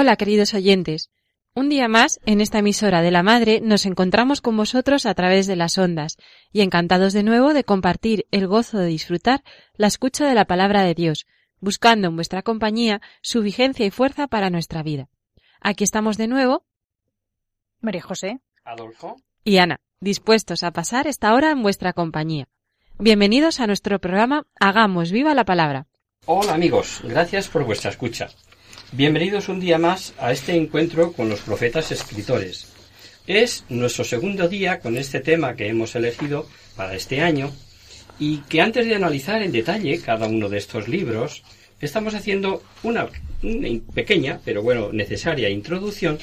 Hola, queridos oyentes. Un día más, en esta emisora de la Madre, nos encontramos con vosotros a través de las ondas, y encantados de nuevo de compartir el gozo de disfrutar la escucha de la palabra de Dios, buscando en vuestra compañía su vigencia y fuerza para nuestra vida. Aquí estamos de nuevo, María José. Adolfo. y Ana, dispuestos a pasar esta hora en vuestra compañía. Bienvenidos a nuestro programa Hagamos viva la palabra. Hola amigos, gracias por vuestra escucha. Bienvenidos un día más a este encuentro con los profetas escritores. Es nuestro segundo día con este tema que hemos elegido para este año y que antes de analizar en detalle cada uno de estos libros, estamos haciendo una, una pequeña, pero bueno, necesaria introducción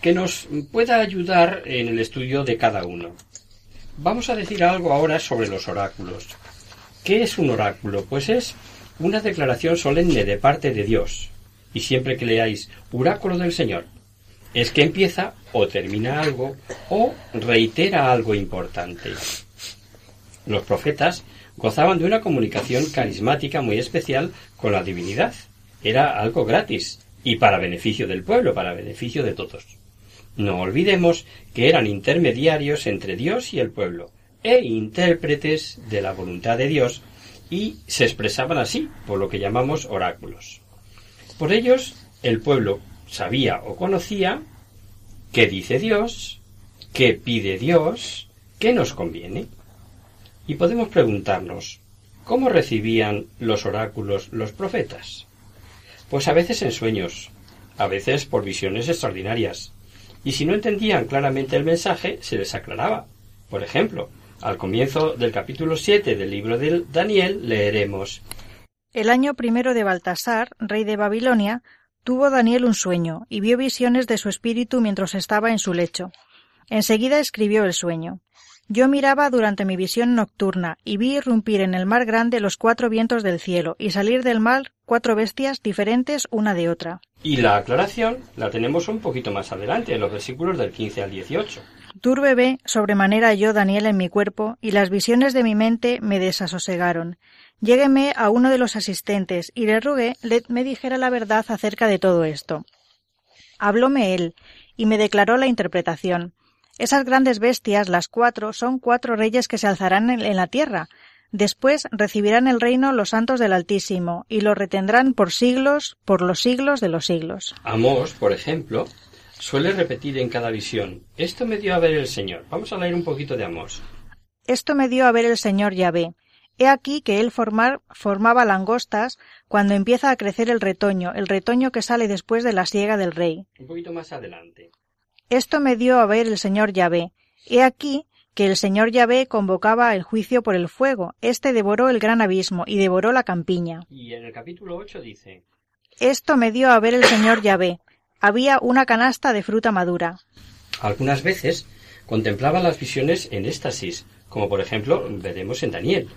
que nos pueda ayudar en el estudio de cada uno. Vamos a decir algo ahora sobre los oráculos. ¿Qué es un oráculo? Pues es una declaración solemne de parte de Dios. Y siempre que leáis oráculo del Señor, es que empieza o termina algo o reitera algo importante. Los profetas gozaban de una comunicación carismática muy especial con la divinidad. Era algo gratis y para beneficio del pueblo, para beneficio de todos. No olvidemos que eran intermediarios entre Dios y el pueblo e intérpretes de la voluntad de Dios y se expresaban así, por lo que llamamos oráculos. Por ellos, el pueblo sabía o conocía qué dice Dios, qué pide Dios, qué nos conviene. Y podemos preguntarnos, ¿cómo recibían los oráculos los profetas? Pues a veces en sueños, a veces por visiones extraordinarias. Y si no entendían claramente el mensaje, se les aclaraba. Por ejemplo, al comienzo del capítulo 7 del libro de Daniel leeremos El año primero de Baltasar, rey de Babilonia, tuvo Daniel un sueño y vio visiones de su espíritu mientras estaba en su lecho. Enseguida escribió el sueño. Yo miraba durante mi visión nocturna y vi irrumpir en el mar grande los cuatro vientos del cielo y salir del mar cuatro bestias diferentes una de otra. Y la aclaración la tenemos un poquito más adelante, en los versículos del 15 al 18. Turbebe sobremanera yo Daniel en mi cuerpo, y las visiones de mi mente me desasosegaron. Llégueme a uno de los asistentes, y le rogué le me dijera la verdad acerca de todo esto. Hablóme él, y me declaró la interpretación. Esas grandes bestias, las cuatro, son cuatro reyes que se alzarán en la tierra. Después recibirán el reino los santos del Altísimo, y lo retendrán por siglos, por los siglos de los siglos. Amós, por ejemplo, suele repetir en cada visión, esto me dio a ver el Señor. Vamos a leer un poquito de Amós. Esto me dio a ver el señor Yahvé. He aquí que él formar, formaba langostas cuando empieza a crecer el retoño, el retoño que sale después de la siega del rey. Un poquito más adelante. Esto me dio a ver el señor Yahvé. He aquí que el señor Yahvé convocaba el juicio por el fuego. Este devoró el gran abismo y devoró la campiña. Y en el capítulo 8 dice, Esto me dio a ver el señor Yahvé. Había una canasta de fruta madura. algunas veces contemplaba las visiones en éxtasis, como por ejemplo veremos en Daniel.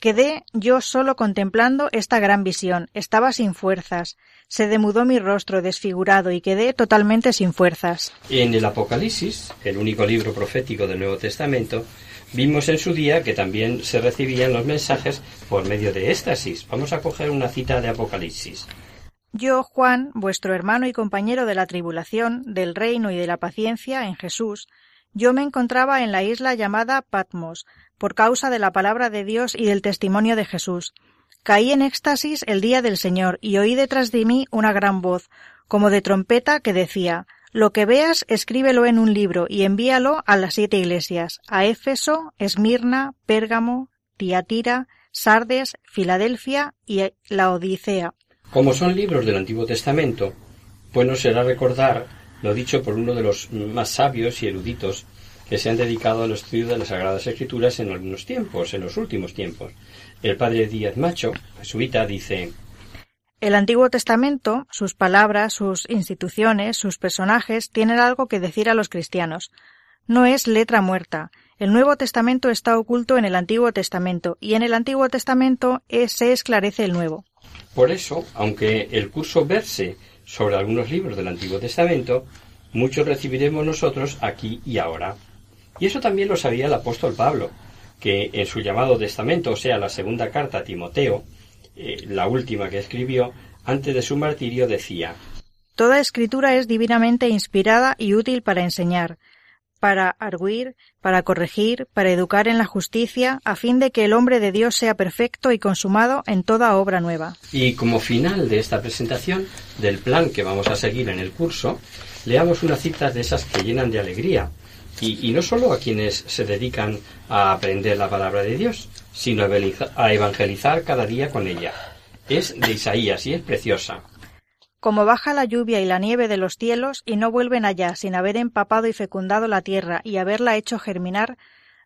Quedé yo solo contemplando esta gran visión. Estaba sin fuerzas. Se demudó mi rostro desfigurado y quedé totalmente sin fuerzas. En el Apocalipsis, el único libro profético del Nuevo Testamento, vimos en su día que también se recibían los mensajes por medio de éxtasis. Vamos a coger una cita de Apocalipsis. Yo, Juan, vuestro hermano y compañero de la tribulación, del reino y de la paciencia en Jesús, yo me encontraba en la isla llamada Patmos, por causa de la palabra de Dios y del testimonio de Jesús. Caí en éxtasis el día del Señor y oí detrás de mí una gran voz, como de trompeta, que decía Lo que veas, escríbelo en un libro y envíalo a las siete iglesias, a Éfeso, Esmirna, Pérgamo, Tiatira, Sardes, Filadelfia y la Odisea. Como son libros del Antiguo Testamento, pues no será recordar lo dicho por uno de los más sabios y eruditos que se han dedicado al estudio de las Sagradas Escrituras en algunos tiempos, en los últimos tiempos. El padre Díaz Macho, jesuita, dice El Antiguo Testamento, sus palabras, sus instituciones, sus personajes, tienen algo que decir a los cristianos. No es letra muerta. El Nuevo Testamento está oculto en el Antiguo Testamento, y en el Antiguo Testamento se esclarece el Nuevo. Por eso, aunque el curso verse sobre algunos libros del Antiguo Testamento, muchos recibiremos nosotros aquí y ahora. Y eso también lo sabía el apóstol Pablo, que en su llamado testamento, o sea, la segunda carta a Timoteo, eh, la última que escribió, antes de su martirio decía Toda escritura es divinamente inspirada y útil para enseñar, para arguir, para corregir, para educar en la justicia, a fin de que el hombre de Dios sea perfecto y consumado en toda obra nueva. Y como final de esta presentación del plan que vamos a seguir en el curso, leamos unas citas de esas que llenan de alegría, y, no solo a quienes se dedican a aprender la palabra de Dios, sino a evangelizar cada día con ella. Es de Isaías y es preciosa. Como baja la lluvia y la nieve de los cielos y no vuelven allá sin haber empapado y fecundado la tierra y haberla hecho germinar,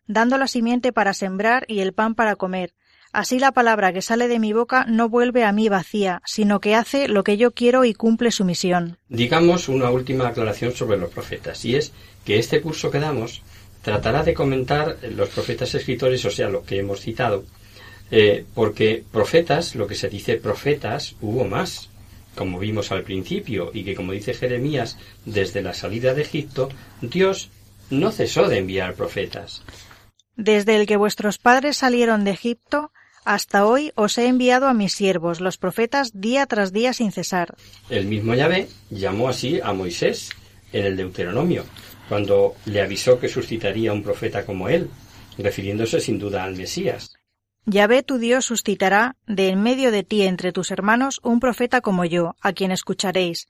dando la simiente para sembrar y el pan para comer, Así la palabra que sale de mi boca no vuelve a mí vacía, sino que hace lo que yo quiero y cumple su misión. Digamos una última aclaración sobre los profetas, y es que este curso que damos tratará de comentar los profetas escritores, o sea, lo que hemos citado, eh, porque profetas, lo que se dice profetas, hubo más, como vimos al principio, y que como dice Jeremías, desde la salida de Egipto, Dios no cesó de enviar profetas. Desde el que vuestros padres salieron de Egipto, hasta hoy os he enviado a mis siervos, los profetas, día tras día sin cesar. El mismo Yahvé llamó así a Moisés en el Deuteronomio, cuando le avisó que suscitaría un profeta como él, refiriéndose sin duda al Mesías. Yahvé tu Dios suscitará de en medio de ti entre tus hermanos un profeta como yo, a quien escucharéis.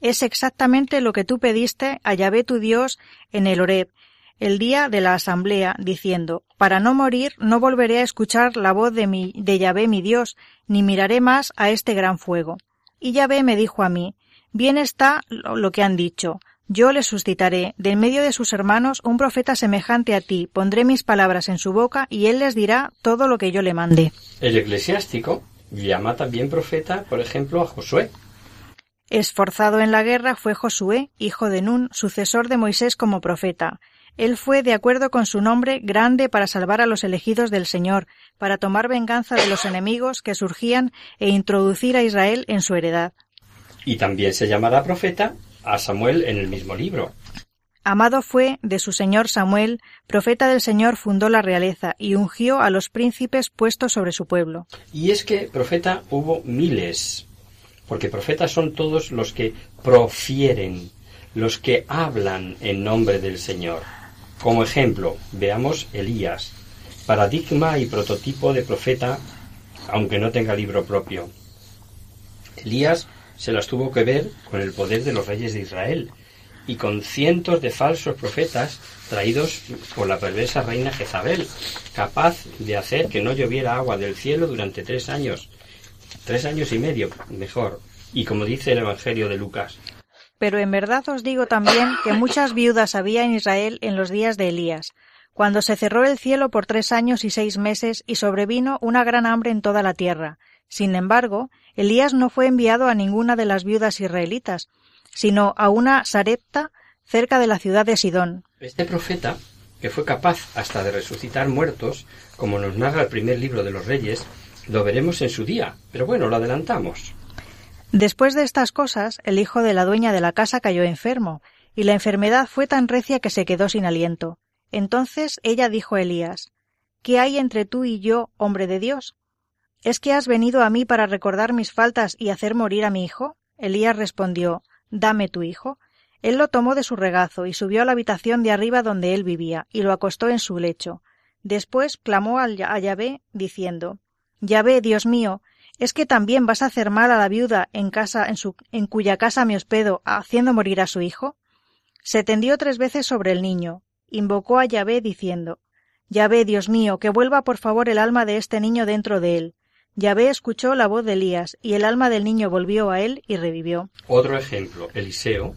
Es exactamente lo que tú pediste a Yahvé tu Dios en el Horeb, el día de la asamblea, diciendo, Para no morir no volveré a escuchar la voz de, mi, Yahvé mi Dios, ni miraré más a este gran fuego. Y Yahvé me dijo a mí, Bien está lo que han dicho, yo le suscitaré de en medio de sus hermanos un profeta semejante a ti, pondré mis palabras en su boca y él les dirá todo lo que yo le mande. El eclesiástico llama también profeta, por ejemplo, a Josué. Esforzado en la guerra fue Josué, hijo de Nun, sucesor de Moisés como profeta, él fue, de acuerdo con su nombre, grande para salvar a los elegidos del Señor, para tomar venganza de los enemigos que surgían e introducir a Israel en su heredad. Y también se llamará profeta a Samuel en el mismo libro. Amado fue de su señor Samuel, profeta del Señor fundó la realeza y ungió a los príncipes puestos sobre su pueblo. Y es que profeta hubo miles, porque profetas son todos los que profieren, los que hablan en nombre del Señor. Como ejemplo, veamos Elías, paradigma y prototipo de profeta, aunque no tenga libro propio. Elías se las tuvo que ver con el poder de los reyes de Israel y con cientos de falsos profetas traídos por la perversa reina Jezabel, capaz de hacer que no lloviera agua del cielo durante tres años, tres años y medio, mejor, y como dice el Evangelio de Lucas, pero en verdad os digo también que muchas viudas había en Israel en los días de Elías, cuando se cerró el cielo por tres años y seis meses y sobrevino una gran hambre en toda la tierra. Sin embargo, Elías no fue enviado a ninguna de las viudas israelitas, sino a una Sarepta cerca de la ciudad de Sidón. Este profeta, que fue capaz hasta de resucitar muertos, como nos narra el primer libro de los reyes, lo veremos en su día, pero bueno, lo adelantamos. Después de estas cosas, el hijo de la dueña de la casa cayó enfermo, y la enfermedad fue tan recia que se quedó sin aliento. Entonces ella dijo a Elías, ¿Qué hay entre tú y yo, hombre de Dios? ¿Es que has venido a mí para recordar mis faltas y hacer morir a mi hijo? Elías respondió, Dame tu hijo. Él lo tomó de su regazo y subió a la habitación de arriba donde él vivía, y lo acostó en su lecho. Después clamó a Yahvé, diciendo, Yahvé, Dios mío, ¿Es que también vas a hacer mal a la viuda en casa en, cuya casa me hospedo, haciendo morir a su hijo? Se tendió tres veces sobre el niño, invocó a Yahvé diciendo Yahvé, Dios mío, que vuelva por favor el alma de este niño dentro de él. Yahvé escuchó la voz de Elías, y el alma del niño volvió a él y revivió. Otro ejemplo, Eliseo.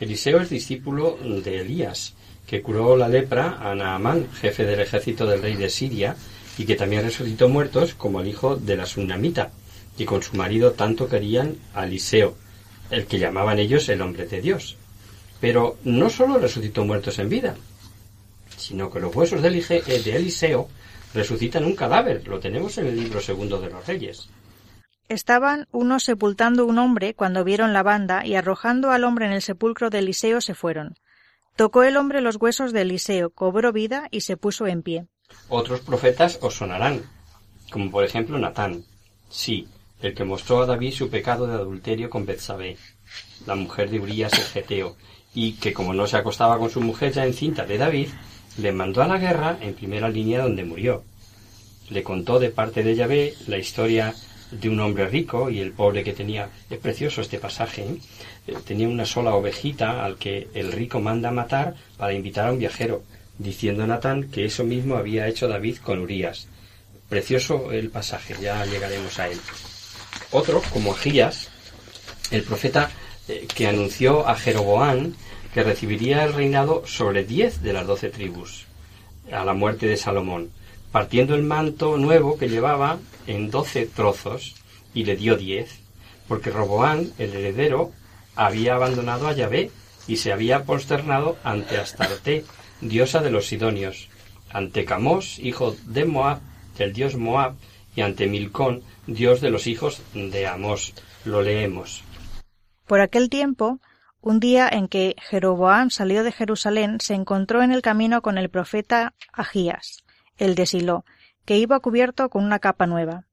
Eliseo es discípulo de Elías, que curó la lepra a Naamán, jefe del ejército del rey de Siria, y que también resucitó muertos como el hijo de la Sunamita, y con su marido tanto querían a Eliseo, el que llamaban ellos el hombre de Dios. Pero no solo resucitó muertos en vida, sino que los huesos de, Eliseo resucitan un cadáver. Lo tenemos en el libro segundo de los Reyes. Estaban unos sepultando un hombre cuando vieron la banda y arrojando al hombre en el sepulcro de Eliseo se fueron. Tocó el hombre los huesos de Eliseo, cobró vida y se puso en pie. Otros profetas os sonarán, como por ejemplo Natán. Sí, el que mostró a David su pecado de adulterio con Betsabé, la mujer de Urías el Geteo, y que como no se acostaba con su mujer ya encinta de David, le mandó a la guerra en primera línea donde murió. Le contó de parte de Yahvé la historia de un hombre rico y el pobre que tenía. Es precioso este pasaje. ¿eh? Eh, tenía una sola ovejita al que el rico manda matar para invitar a un viajero, diciendo a Natán que eso mismo había hecho David con Urías. Precioso el pasaje, ya llegaremos a él. Otro, como Agías, el profeta eh, que anunció a Jeroboán que recibiría el reinado sobre diez de las doce tribus, a la muerte de Salomón, partiendo el manto nuevo que llevaba en doce trozos, y le dio diez, porque Roboán, el heredero, había abandonado a Yahvé y se había posternado ante Astarte, diosa de los Sidonios, ante Camos, hijo de Moab, del dios Moab, y ante Milcón, dios de los hijos de Amos. Lo leemos. Por aquel tiempo, un día en que Jeroboam salió de Jerusalén, se encontró en el camino con el profeta Agías, el de Silo, que iba cubierto con una capa nueva.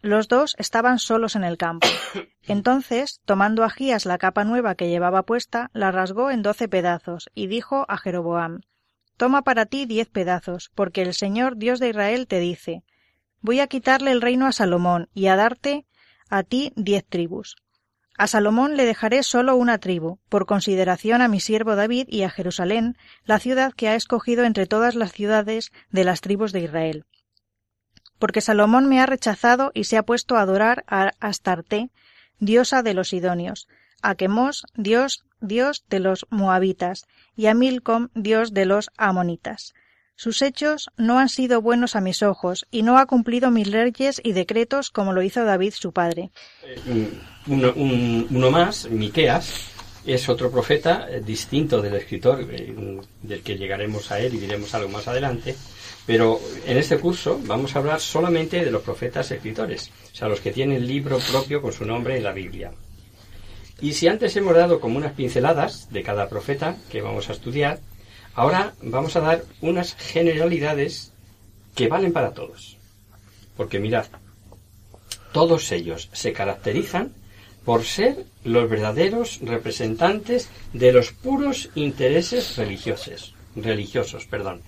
Los dos estaban solos en el campo. Entonces, tomando Agías la capa nueva que llevaba puesta, la rasgó en doce pedazos, y dijo a Jeroboam Toma para ti diez pedazos, porque el Señor Dios de Israel te dice Voy a quitarle el reino a Salomón, y a darte a ti diez tribus. A Salomón le dejaré solo una tribu, por consideración a mi siervo David y a Jerusalén, la ciudad que ha escogido entre todas las ciudades de las tribus de Israel. Porque Salomón me ha rechazado y se ha puesto a adorar a Astarte, diosa de los Sidonios, a Quemos, dios, dios de los Moabitas, y a Milcom, dios de los Amonitas. Sus hechos no han sido buenos a mis ojos, y no ha cumplido mis leyes y decretos como lo hizo David su padre. Eh, uno, más, Miqueas, es otro profeta eh, distinto del escritor, eh, del que llegaremos a él y diremos algo más adelante, pero en este curso vamos a hablar solamente de los profetas escritores, o sea, los que tienen libro propio con su nombre en la Biblia. Y si antes hemos dado como unas pinceladas de cada profeta que vamos a estudiar, Ahora vamos a dar unas generalidades que valen para todos. Porque mirad, todos ellos se caracterizan por ser los verdaderos representantes de los puros intereses religiosos, religiosos, perdón.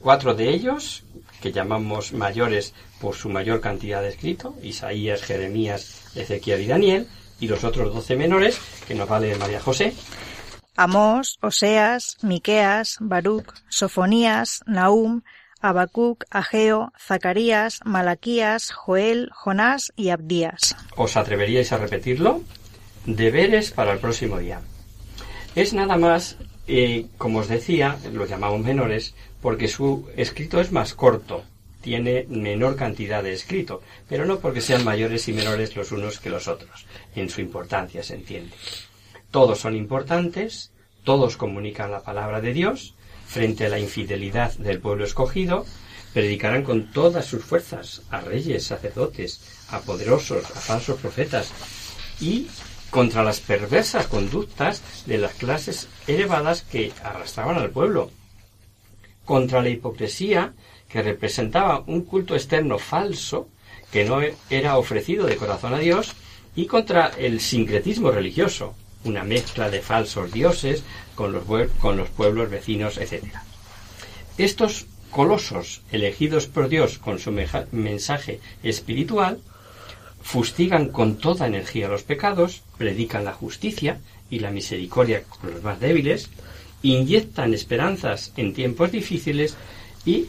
Cuatro de ellos, que llamamos mayores por su mayor cantidad de escrito, Isaías, Jeremías, Ezequiel y Daniel, y los otros doce menores, que nos vale María José, Amós, Oseas, Miqueas, Baruch, Sofonías, Nahum, Habacuc, Ageo, Zacarías, Malaquías, Joel, Jonás y Abdías. ¿Os atreveríais a repetirlo? Deberes para el próximo día. Es nada más, eh, como os decía, lo llamamos menores, porque su escrito es más corto, tiene menor cantidad de escrito, pero no porque sean mayores y menores los unos que los otros. En su importancia se entiende. Todos son importantes, todos comunican la palabra de Dios frente a la infidelidad del pueblo escogido, predicarán con todas sus fuerzas a reyes, sacerdotes, a poderosos, a falsos profetas y contra las perversas conductas de las clases elevadas que arrastraban al pueblo, contra la hipocresía que representaba un culto externo falso que no era ofrecido de corazón a Dios y contra el sincretismo religioso, una mezcla de falsos dioses con los, con los pueblos vecinos, etc. Estos colosos elegidos por Dios con su mensaje espiritual fustigan con toda energía los pecados, predican la justicia y la misericordia con los más débiles, inyectan esperanzas en tiempos difíciles y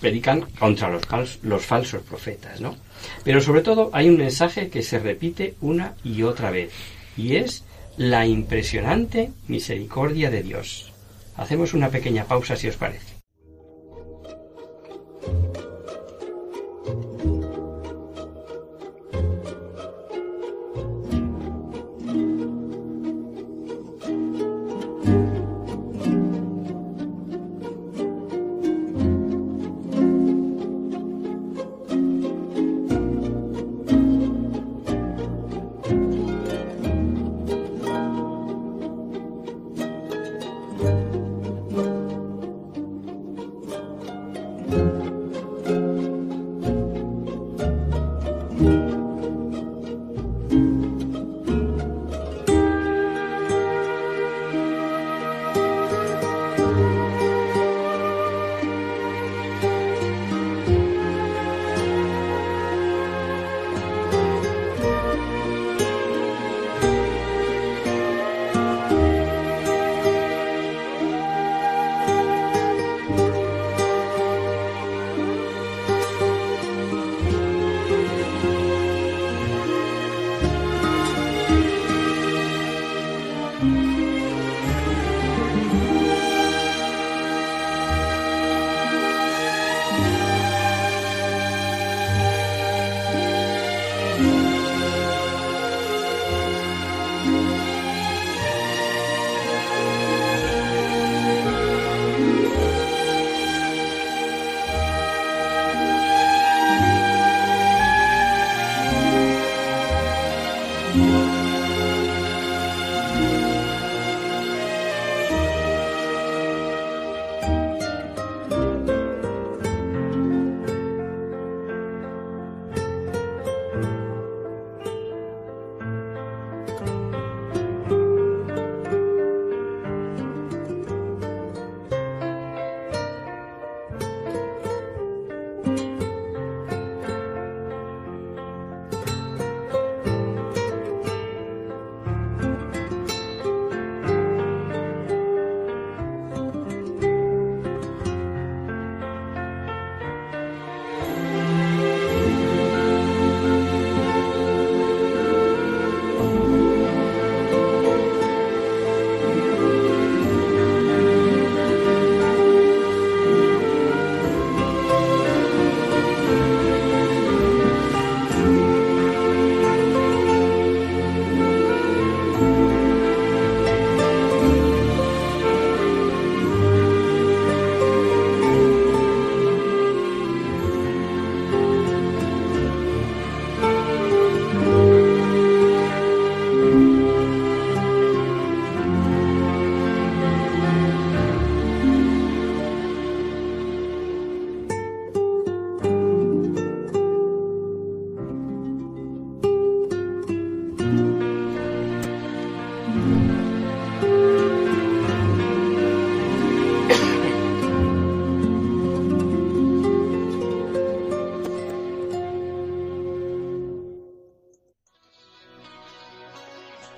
predican contra los, los falsos profetas, ¿no? Pero sobre todo hay un mensaje que se repite una y otra vez, y es la impresionante misericordia de Dios. Hacemos una pequeña pausa si os parece.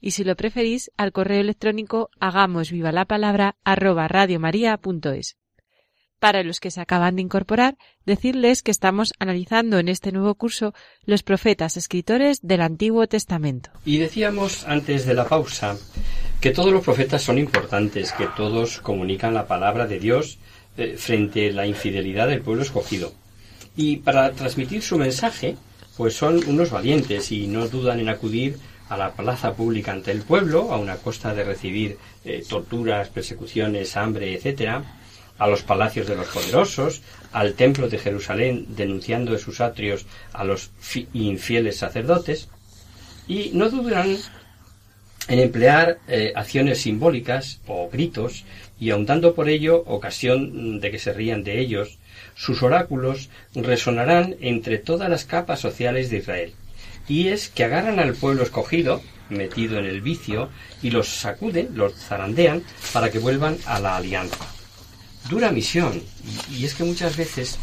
Y si lo preferís, al correo electrónico hagamos viva la palabra arroba radiomaria.es. Para los que se acaban de incorporar, decirles que estamos analizando en este nuevo curso los profetas escritores del Antiguo Testamento. Y decíamos antes de la pausa que todos los profetas son importantes, que todos comunican la palabra de Dios eh, frente a la infidelidad del pueblo escogido. Y para transmitir su mensaje, pues son unos valientes y no dudan en acudir a la plaza pública ante el pueblo, a una costa de recibir eh, torturas, persecuciones, hambre, etcétera, a los palacios de los poderosos, al templo de Jerusalén, denunciando de sus atrios a los infieles sacerdotes, y no dudan en emplear eh, acciones simbólicas o gritos y aun dando por ello ocasión de que se rían de ellos, sus oráculos resonarán entre todas las capas sociales de Israel. Y es que agarran al pueblo escogido, metido en el vicio, y los sacuden, los zarandean, para que vuelvan a la alianza. Dura misión, y, es que muchas veces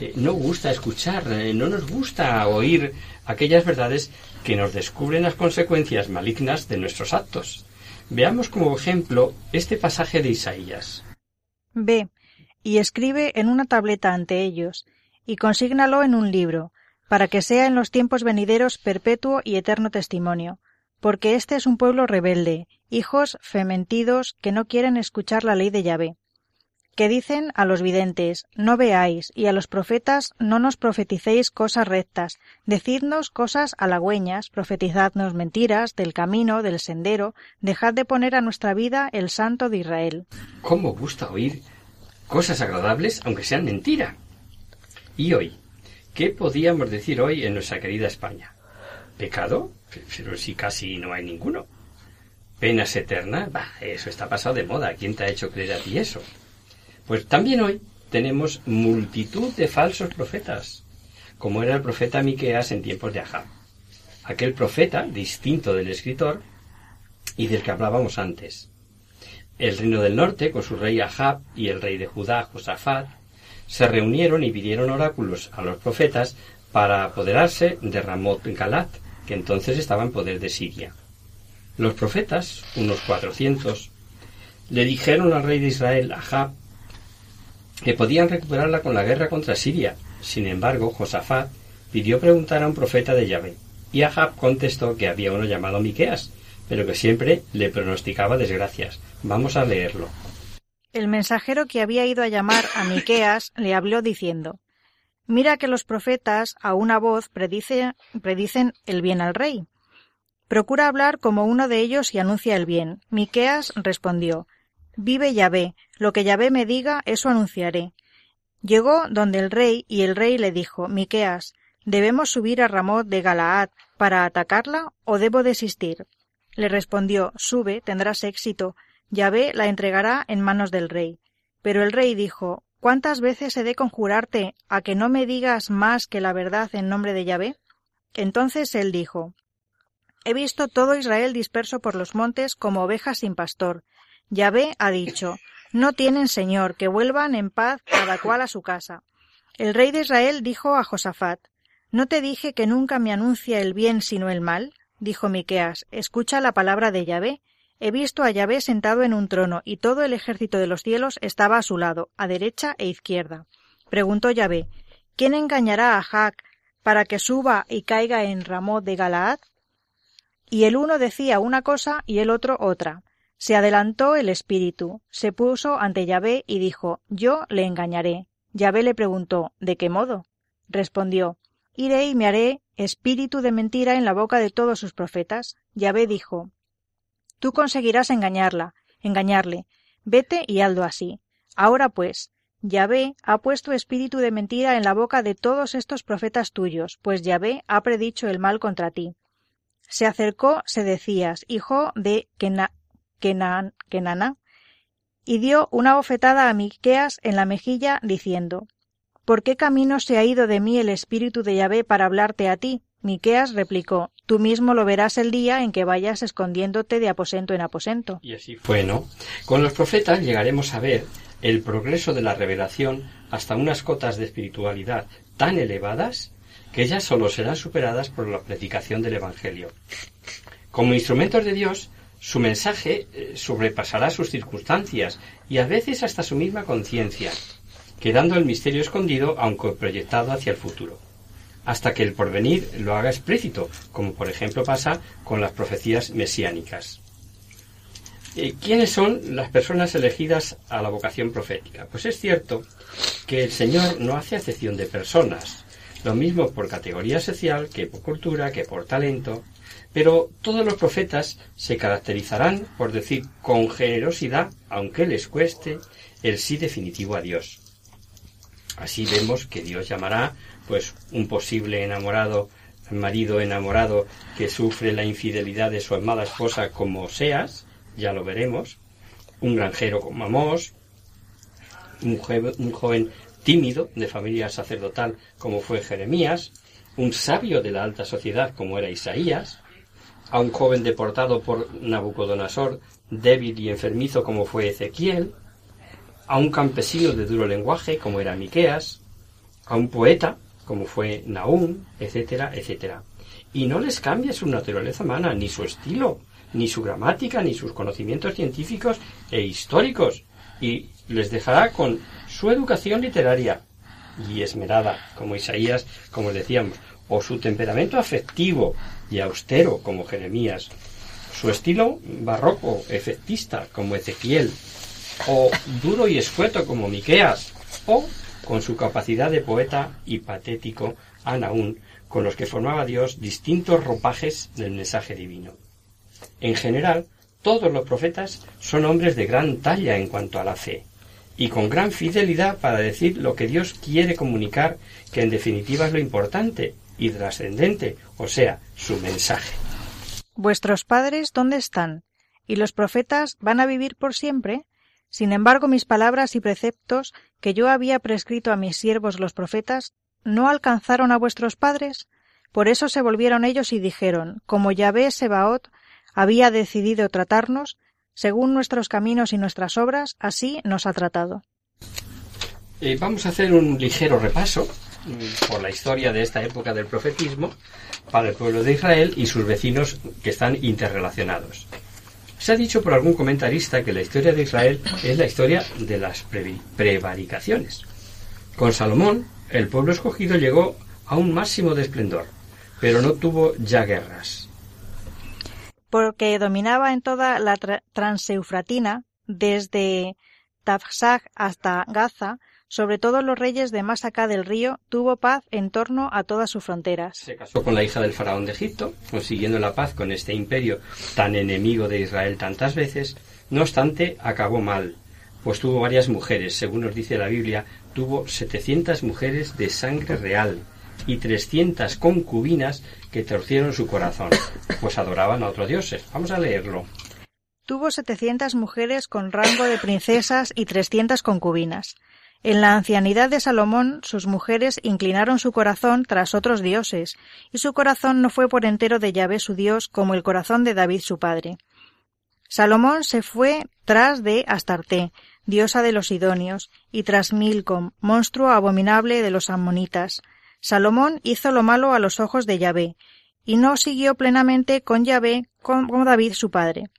eh, no gusta escuchar, eh, no nos gusta oír aquellas verdades que nos descubren las consecuencias malignas de nuestros actos. Veamos como ejemplo este pasaje de Isaías. Ve, y escribe en una tableta ante ellos, y consígnalo en un libro, para que sea en los tiempos venideros perpetuo y eterno testimonio, porque este es un pueblo rebelde, hijos fementidos que no quieren escuchar la ley de Yahvé que dicen a los videntes, no veáis, y a los profetas, no nos profeticéis cosas rectas, decidnos cosas halagüeñas, profetizadnos mentiras, del camino, del sendero, dejad de poner a nuestra vida el santo de Israel. ¿Cómo gusta oír cosas agradables, aunque sean mentira? Y hoy, ¿qué podíamos decir hoy en nuestra querida España? ¿Pecado? Pero si casi no hay ninguno. ¿Penas eternas? Bah, eso está pasado de moda. ¿Quién te ha hecho creer a ti eso? Pues también hoy tenemos multitud de falsos profetas, como era el profeta Miqueas en tiempos de Ahab. Aquel profeta distinto del escritor y del que hablábamos antes. El reino del norte, con su rey Ahab y el rey de Judá, Josafat, se reunieron y pidieron oráculos a los profetas para apoderarse de Ramot Galat, que entonces estaba en poder de Siria. Los profetas, unos cuatrocientos, le dijeron al rey de Israel, Ahab, que podían recuperarla con la guerra contra Siria. Sin embargo, Josafat pidió preguntar a un profeta de Yahvé, y Ahab contestó que había uno llamado Miqueas, pero que siempre le pronosticaba desgracias. Vamos a leerlo. El mensajero que había ido a llamar a Miqueas le habló diciendo Mira que los profetas a una voz predicen el bien al rey. Procura hablar como uno de ellos y anuncia el bien. Miqueas respondió Vive Yahvé, lo que Yahvé me diga, eso anunciaré. Llegó donde el rey, y el rey le dijo, Miqueas, ¿debemos subir a Ramot de Galaad para atacarla o debo desistir? Le respondió, Sube, tendrás éxito. Yahvé la entregará en manos del rey. Pero el rey dijo, ¿Cuántas veces he de conjurarte a que no me digas más que la verdad en nombre de Yahvé? Entonces él dijo, He visto todo Israel disperso por los montes como ovejas sin pastor, Yahvé ha dicho, no tienen señor, que vuelvan en paz cada cual a su casa. El rey de Israel dijo a Josafat, ¿No te dije que nunca me anuncia el bien sino el mal? Dijo Miqueas, escucha la palabra de Yahvé. He visto a Yahvé sentado en un trono, y todo el ejército de los cielos estaba a su lado, a derecha e izquierda. Preguntó Yahvé, ¿quién engañará a Jac para que suba y caiga en Ramot de Galaad? Y el uno decía una cosa y el otro otra. Se adelantó el espíritu, se puso ante Yahvé y dijo, Yo le engañaré. Yahvé le preguntó, ¿De qué modo? Respondió, Iré y me haré espíritu de mentira en la boca de todos sus profetas. Yahvé dijo, Tú conseguirás engañarla, engañarle. Vete y hazlo así. Ahora pues, Yahvé ha puesto espíritu de mentira en la boca de todos estos profetas tuyos, pues Yahvé ha predicho el mal contra ti. Se acercó Sedecías, hijo de Kenana, y dio una bofetada a Miqueas en la mejilla, diciendo ¿Por qué camino se ha ido de mí el espíritu de Yahvé para hablarte a ti? Miqueas replicó Tú mismo lo verás el día en que vayas escondiéndote de aposento en aposento. Y así fue, ¿no? Con los profetas llegaremos a ver el progreso de la revelación hasta unas cotas de espiritualidad tan elevadas que ya solo serán superadas por la predicación del Evangelio. Como instrumentos de Dios, su mensaje eh, sobrepasará sus circunstancias y a veces hasta su misma conciencia, quedando el misterio escondido aunque proyectado hacia el futuro, hasta que el porvenir lo haga explícito, como por ejemplo pasa con las profecías mesiánicas. Eh, ¿Quiénes son las personas elegidas a la vocación profética? Pues es cierto que el Señor no hace acepción de personas, lo mismo por categoría social que por cultura, que por talento, pero todos los profetas se caracterizarán por decir con generosidad, aunque les cueste, el sí definitivo a Dios. Así vemos que Dios llamará, pues, un posible enamorado marido enamorado que sufre la infidelidad de su amada esposa como Seas, ya lo veremos, un granjero como Amós, un, un joven tímido de familia sacerdotal como fue Jeremías, un sabio de la alta sociedad como era Isaías, a un joven deportado por Nabucodonosor, débil y enfermizo como fue Ezequiel, a un campesino de duro lenguaje como era Miqueas, a un poeta como fue Nahum, etcétera, etcétera. Y no les cambia su naturaleza humana, ni su estilo, ni su gramática, ni sus conocimientos científicos e históricos, y les dejará con su educación literaria y esmerada, como Isaías, como decíamos, o su temperamento afectivo y austero, como Jeremías, su estilo barroco, efectista, como Ezequiel, o duro y escueto, como Miqueas, o con su capacidad de poeta y patético, Anaún, con los que formaba Dios distintos ropajes del mensaje divino. En general, todos los profetas son hombres de gran talla en cuanto a la fe, y con gran fidelidad para decir lo que Dios quiere comunicar, que en definitiva es lo importante y trascendente, o sea, su mensaje. ¿Vuestros padres dónde están? ¿Y los profetas van a vivir por siempre? Sin embargo, mis palabras y preceptos que yo había prescrito a mis siervos los profetas, ¿no alcanzaron a vuestros padres? Por eso se volvieron ellos y dijeron, como Yahvé Sebaot había decidido tratarnos, según nuestros caminos y nuestras obras, así nos ha tratado. Eh, vamos a hacer un ligero repaso mm, por la historia de esta época del profetismo para el pueblo de Israel y sus vecinos que están interrelacionados. Se ha dicho por algún comentarista que la historia de Israel es la historia de las prevaricaciones. Con Salomón, el pueblo escogido llegó a un máximo de esplendor, pero no tuvo ya guerras porque dominaba en toda la transeufratina, desde Tafsag hasta Gaza, sobre todo los reyes de más acá del río, tuvo paz en torno a todas sus fronteras. Se casó con la hija del faraón de Egipto, consiguiendo la paz con este imperio tan enemigo de Israel tantas veces. No obstante, acabó mal, pues tuvo varias mujeres. Según nos dice la Biblia, tuvo setecientas mujeres de sangre real y trescientas concubinas que torcieron su corazón, pues adoraban a otros dioses. Vamos a leerlo. Tuvo setecientas mujeres con rango de princesas y trescientas concubinas. En la ancianidad de Salomón, sus mujeres inclinaron su corazón tras otros dioses, y su corazón no fue por entero de Yahvé su Dios como el corazón de David su padre. Salomón se fue tras de Astarte, diosa de los Sidonios, y tras Milcom, monstruo abominable de los Ammonitas, Salomón hizo lo malo a los ojos de Yahvé, y no siguió plenamente con Yahvé como David su padre.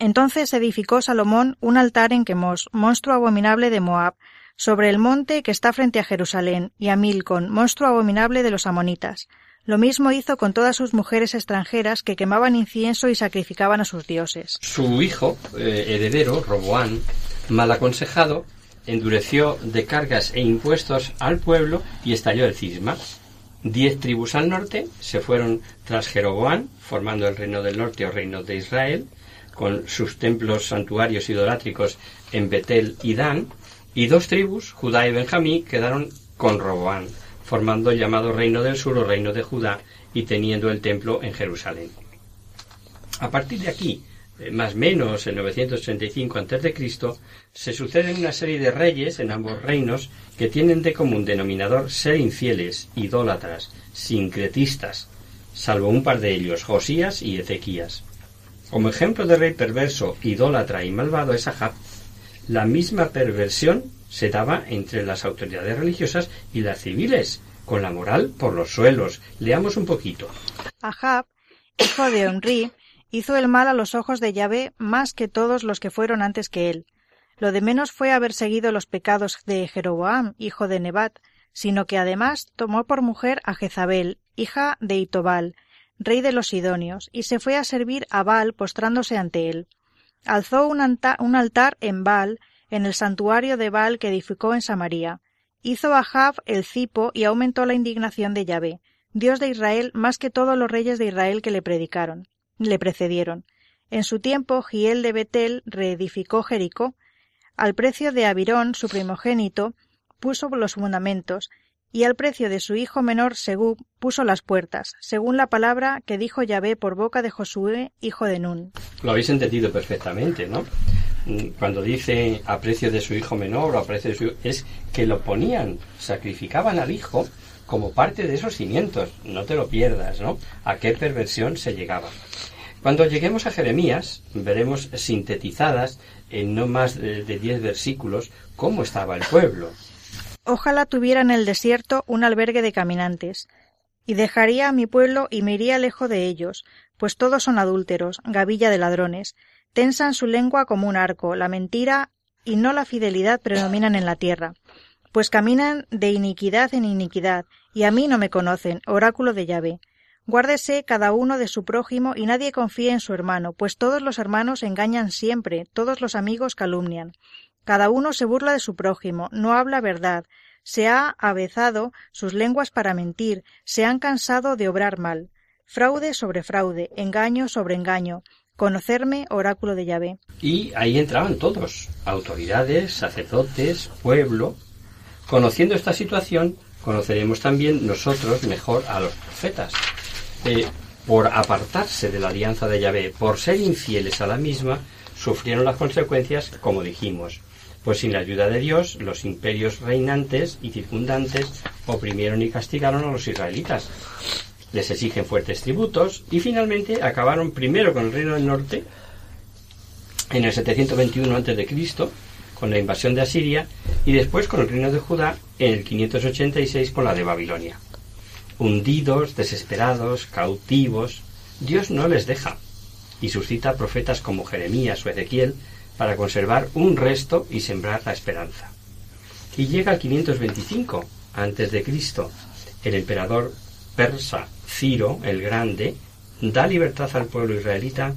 Entonces edificó Salomón un altar en Quemos, monstruo abominable de Moab, sobre el monte que está frente a Jerusalén, y a Milcon, monstruo abominable de los amonitas. Lo mismo hizo con todas sus mujeres extranjeras que quemaban incienso y sacrificaban a sus dioses. Su hijo, eh, heredero, Roboán, mal aconsejado, endureció de cargas e impuestos al pueblo y estalló el cisma. Diez tribus al norte se fueron tras Jeroboam, formando el reino del norte o reino de Israel, con sus templos santuarios idolátricos en Betel y Dan, y dos tribus, Judá y Benjamín, quedaron con Roboán, formando el llamado reino del sur o reino de Judá y teniendo el templo en Jerusalén. A partir de aquí, eh, más o menos en 985 a.C., se suceden una serie de reyes en ambos reinos que tienen de común denominador ser infieles, idólatras, sincretistas, salvo un par de ellos, Josías y Ezequías. Como ejemplo de rey perverso, idólatra y malvado es Ahab. La misma perversión se daba entre las autoridades religiosas y las civiles, con la moral por los suelos. Leamos un poquito. Ahab, hijo de Onri, hizo el mal a los ojos de Yahvé más que todos los que fueron antes que él. Lo de menos fue haber seguido los pecados de Jeroboam, hijo de Nebat, sino que además tomó por mujer a Jezabel, hija de Itobal, rey de los Sidonios, y se fue a servir a Baal postrándose ante él. Alzó un, altar en Baal, en el santuario de Baal que edificó en Samaria. Hizo a Jab el cipo y aumentó la indignación de Yahvé, Dios de Israel, más que todos los reyes de Israel que le predicaron le precedieron. En su tiempo, Giel de Betel reedificó Jericó. Al precio de Abirón, su primogénito, puso los fundamentos, y al precio de su hijo menor Segú puso las puertas, según la palabra que dijo Yahvé por boca de Josué, hijo de Nun. Lo habéis entendido perfectamente, ¿no? Mm, Cuando dice a precio de su hijo menor o a precio es que lo ponían, sacrificaban al hijo como parte de esos cimientos. No te lo pierdas, ¿no? A qué perversión se llegaba. Cuando lleguemos a Jeremías, veremos sintetizadas en no más de diez versículos cómo estaba el pueblo. Ojalá tuviera en el desierto un albergue de caminantes, y dejaría a mi pueblo y me iría lejos de ellos, pues todos son adúlteros, gavilla de ladrones, tensan su lengua como un arco, la mentira y no la fidelidad predominan en la tierra, pues caminan de iniquidad en iniquidad, y a mí no me conocen, oráculo de Yahvé. Guárdese cada uno de su prójimo y nadie confíe en su hermano, pues todos los hermanos engañan siempre, todos los amigos calumnian. Cada uno se burla de su prójimo, no habla verdad, se ha avezado sus lenguas para mentir, se han cansado de obrar mal. Fraude sobre fraude, engaño sobre engaño. Conocerme, oráculo de Yahvé. Y ahí entraban todos, autoridades, sacerdotes, pueblo. Conociendo esta situación, conoceremos también nosotros mejor a los profetas. Eh, por apartarse de la alianza de Yahvé, por ser infieles a la misma, sufrieron las consecuencias, como dijimos. Pues sin la ayuda de Dios, los imperios reinantes y circundantes oprimieron y castigaron a los israelitas. Les exigen fuertes tributos y finalmente acabaron primero con el reino del norte en el 721 a.C., con la invasión de Asiria, y después con el reino de Judá en el 586 con la de Babilonia. Hundidos, desesperados, cautivos, Dios no les deja y suscita profetas como Jeremías o Ezequiel para conservar un resto y sembrar la esperanza. Y llega al 525 antes de Cristo. El emperador persa Ciro el Grande da libertad al pueblo israelita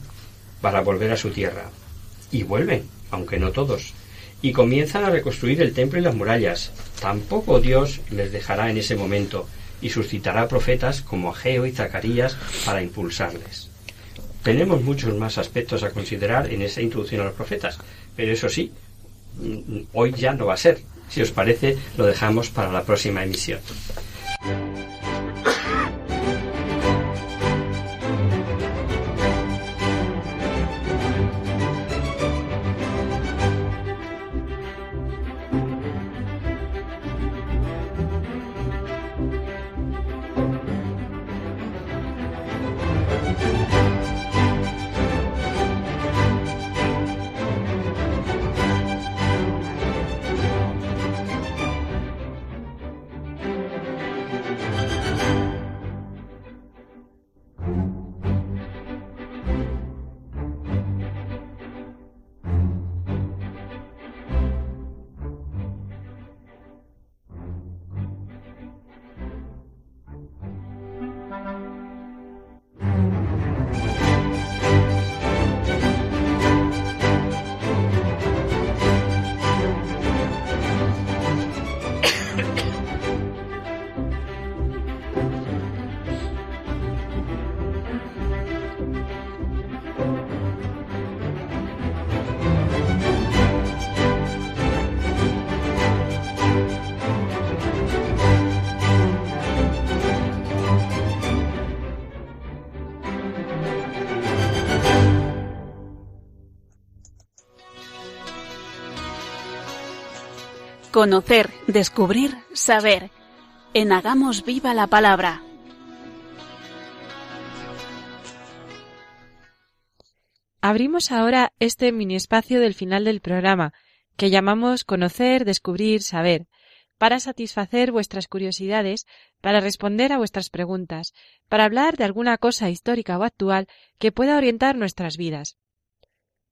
para volver a su tierra. Y vuelven, aunque no todos, y comienzan a reconstruir el templo y las murallas. Tampoco Dios les dejará en ese momento y suscitará profetas como Ageo y Zacarías para impulsarles. Tenemos muchos más aspectos a considerar en esa introducción a los profetas, pero eso sí, mm, hoy ya no va a ser. Si os parece, lo dejamos para la próxima emisión. Conocer, descubrir, saber. En Hagamos Viva la Palabra. Abrimos ahora este mini espacio del final del programa, que llamamos Conocer, Descubrir, Saber, para satisfacer vuestras curiosidades, para responder a vuestras preguntas, para hablar de alguna cosa histórica o actual que pueda orientar nuestras vidas.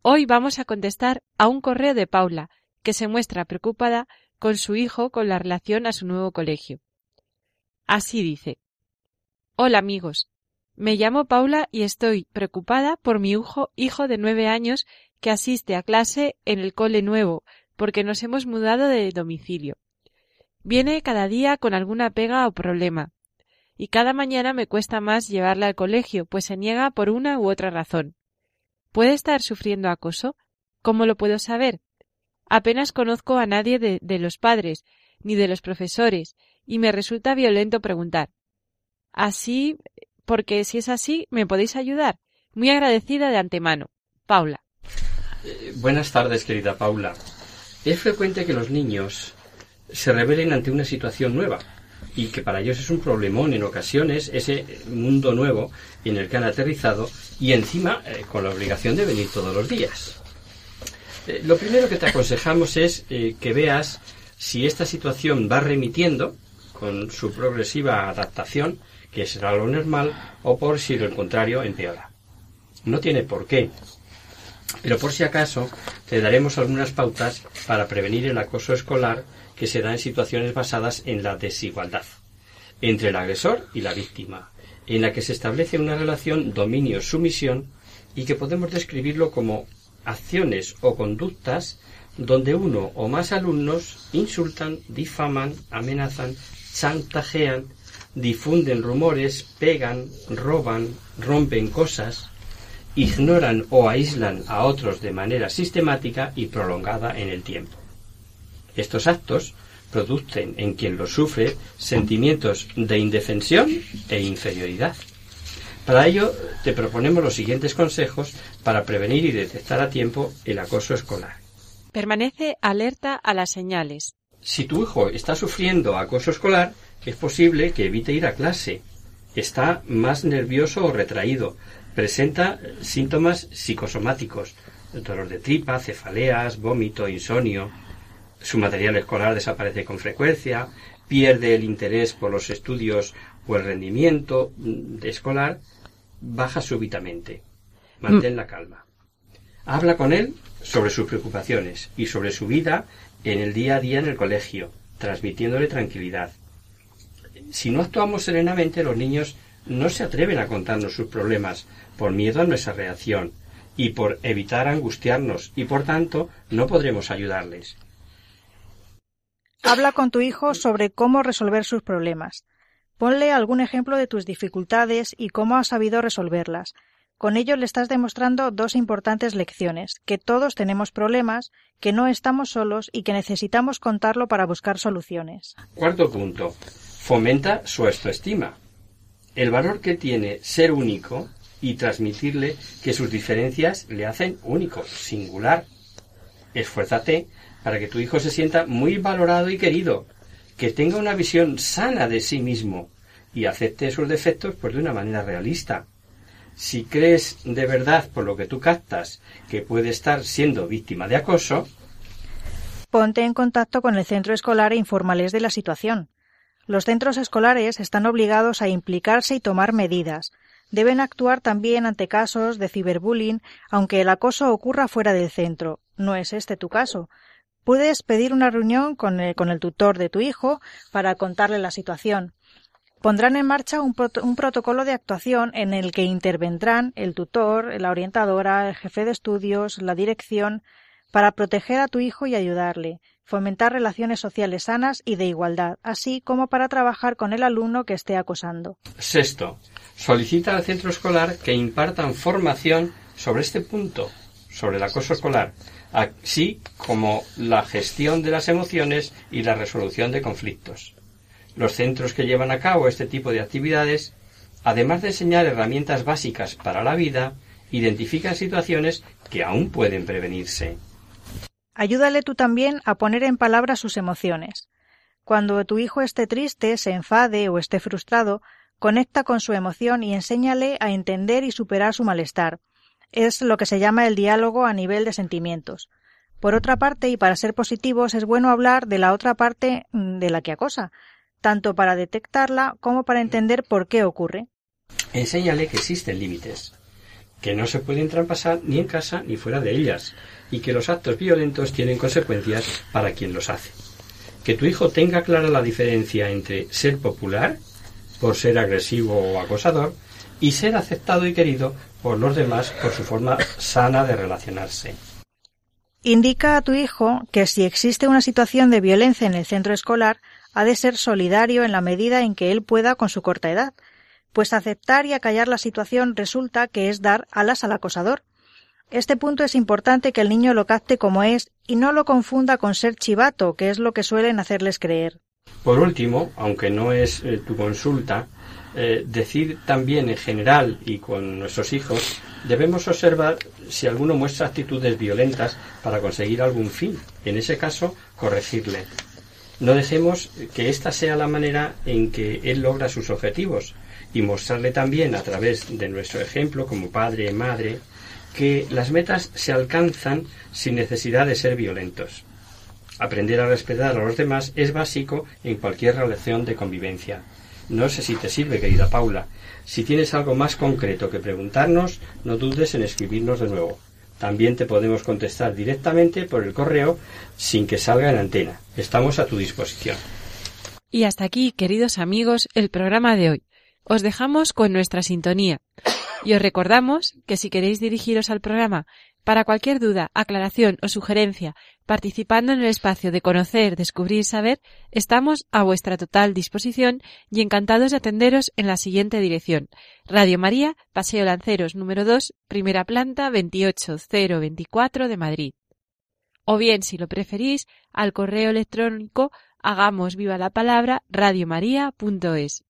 Hoy vamos a contestar a un correo de Paula, que se muestra preocupada con su hijo con la relación a su nuevo colegio. Así dice. Hola amigos. Me llamo Paula y estoy preocupada por mi hijo, hijo de nueve años que asiste a clase en el cole nuevo, porque nos hemos mudado de domicilio. Viene cada día con alguna pega o problema, y cada mañana me cuesta más llevarla al colegio, pues se niega por una u otra razón. ¿Puede estar sufriendo acoso? ¿Cómo lo puedo saber? Apenas conozco a nadie de, los padres, ni de los profesores, y me resulta violento preguntar. Así, porque si es así, ¿me podéis ayudar? Muy agradecida de antemano. Paula. Eh, buenas tardes, querida Paula. Es frecuente que los niños se rebelen ante una situación nueva y que para ellos es un problemón en ocasiones ese mundo nuevo en el que han aterrizado y encima eh, con la obligación de venir todos los días. Eh, lo primero que te aconsejamos es eh, que veas si esta situación va remitiendo con su progresiva adaptación, que será lo normal, o por si lo contrario empeora. No tiene por qué, pero por si acaso te daremos algunas pautas para prevenir el acoso escolar que se da en situaciones basadas en la desigualdad entre el agresor y la víctima, en la que se establece una relación dominio-sumisión y que podemos describirlo como acciones o conductas donde uno o más alumnos insultan, difaman, amenazan, chantajean, difunden rumores, pegan, roban, rompen cosas, ignoran o aíslan a otros de manera sistemática y prolongada en el tiempo. Estos actos producen en quien los sufre sentimientos de indefensión e inferioridad. Para ello, te proponemos los siguientes consejos para prevenir y detectar a tiempo el acoso escolar. Permanece alerta a las señales. Si tu hijo está sufriendo acoso escolar, es posible que evite ir a clase. Está más nervioso o retraído. Presenta síntomas psicosomáticos, dolor de tripa, cefaleas, vómito, insomnio, su material escolar desaparece con frecuencia, pierde el interés por los estudios o el rendimiento mm, escolar, baja súbitamente. Mantén la calma. Habla con él sobre sus preocupaciones y sobre su vida en el día a día en el colegio, transmitiéndole tranquilidad. Si no actuamos serenamente, los niños no se atreven a contarnos sus problemas por miedo a nuestra reacción y por evitar angustiarnos y por tanto no podremos ayudarles. Habla con tu hijo sobre cómo resolver sus problemas. Ponle algún ejemplo de tus dificultades y cómo has sabido resolverlas. Con ello le estás demostrando dos importantes lecciones, que todos tenemos problemas, que no estamos solos y que necesitamos contarlo para buscar soluciones. Cuarto punto. Fomenta su autoestima. El valor que tiene ser único y transmitirle que sus diferencias le hacen único, singular. Esfuérzate para que tu hijo se sienta muy valorado y querido, que tenga una visión sana de sí mismo y acepte sus defectos pues de una manera realista. Si crees de verdad por lo que tú captas que puede estar siendo víctima de acoso, ponte en contacto con el centro escolar e informales de la situación. Los centros escolares están obligados a implicarse y tomar medidas. Deben actuar también ante casos de ciberbullying, aunque el acoso ocurra fuera del centro. No es este tu caso, Puedes pedir una reunión con el, con el tutor de tu hijo para contarle la situación. Pondrán en marcha un, un, protocolo de actuación en el que intervendrán el tutor, la orientadora, el jefe de estudios, la dirección, para proteger a tu hijo y ayudarle, fomentar relaciones sociales sanas y de igualdad, así como para trabajar con el alumno que esté acosando. Sexto, solicita al centro escolar que impartan formación sobre este punto, sobre el acoso escolar, así como la gestión de las emociones y la resolución de conflictos. Los centros que llevan a cabo este tipo de actividades, además de enseñar herramientas básicas para la vida, identifican situaciones que aún pueden prevenirse. Ayúdale tú también a poner en palabras sus emociones. Cuando tu hijo esté triste, se enfade o esté frustrado, conecta con su emoción y enséñale a entender y superar su malestar, es lo que se llama el diálogo a nivel de sentimientos. Por otra parte, y para ser positivos, es bueno hablar de la otra parte mm, de la que acosa, tanto para detectarla como para entender por qué ocurre. Enséñale que existen límites, que no se pueden traspasar ni en casa ni fuera de ellas, y que los actos violentos tienen consecuencias para quien los hace. Que tu hijo tenga clara la diferencia entre ser popular, por ser agresivo o acosador, y ser aceptado y querido por los demás por su forma sana de relacionarse. Indica a tu hijo que si existe una situación de violencia en el centro escolar, ha de ser solidario en la medida en que él pueda con su corta edad, pues aceptar y acallar la situación resulta que es dar alas al acosador. Este punto es importante que el niño lo capte como es y no lo confunda con ser chivato, que es lo que suelen hacerles creer. Por último, aunque no es eh, tu consulta, eh, decir también en general y con nuestros hijos, debemos observar si alguno muestra actitudes violentas para conseguir algún fin. En ese caso, corregirle. No dejemos que esta sea la manera en que él logra sus objetivos y mostrarle también a través de nuestro ejemplo como padre y madre que las metas se alcanzan sin necesidad de ser violentos. Aprender a respetar a los demás es básico en cualquier relación de convivencia. No sé si te sirve, querida Paula. Si tienes algo más concreto que preguntarnos, no dudes en escribirnos de nuevo. También te podemos contestar directamente por el correo sin que salga en antena. Estamos a tu disposición. Y hasta aquí, queridos amigos, el programa de hoy. Os dejamos con nuestra sintonía. Y os recordamos que si queréis dirigiros al programa para cualquier duda, aclaración o sugerencia, participando en el espacio de conocer, descubrir saber, estamos a vuestra total disposición y encantados de atenderos en la siguiente dirección. Radio María, Paseo Lanceros número 2, primera planta 28024 de Madrid. O bien, si lo preferís, al correo electrónico hagamos viva la palabra radiomaria.es.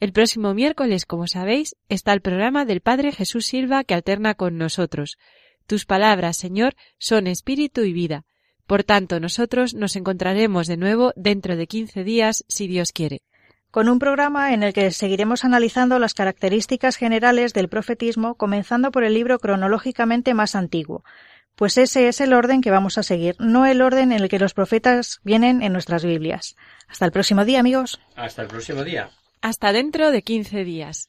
El próximo miércoles, como sabéis, está el programa del Padre Jesús Silva que alterna con nosotros. Tus palabras, Señor, son espíritu y vida. Por tanto, nosotros nos encontraremos de nuevo dentro de quince días, si Dios quiere. Con un programa en el que seguiremos analizando las características generales del profetismo, comenzando por el libro cronológicamente más antiguo. Pues ese es el orden que vamos a seguir, no el orden en el que los profetas vienen en nuestras Biblias. Hasta el próximo día, amigos. Hasta el próximo día. Hasta dentro de 15 días.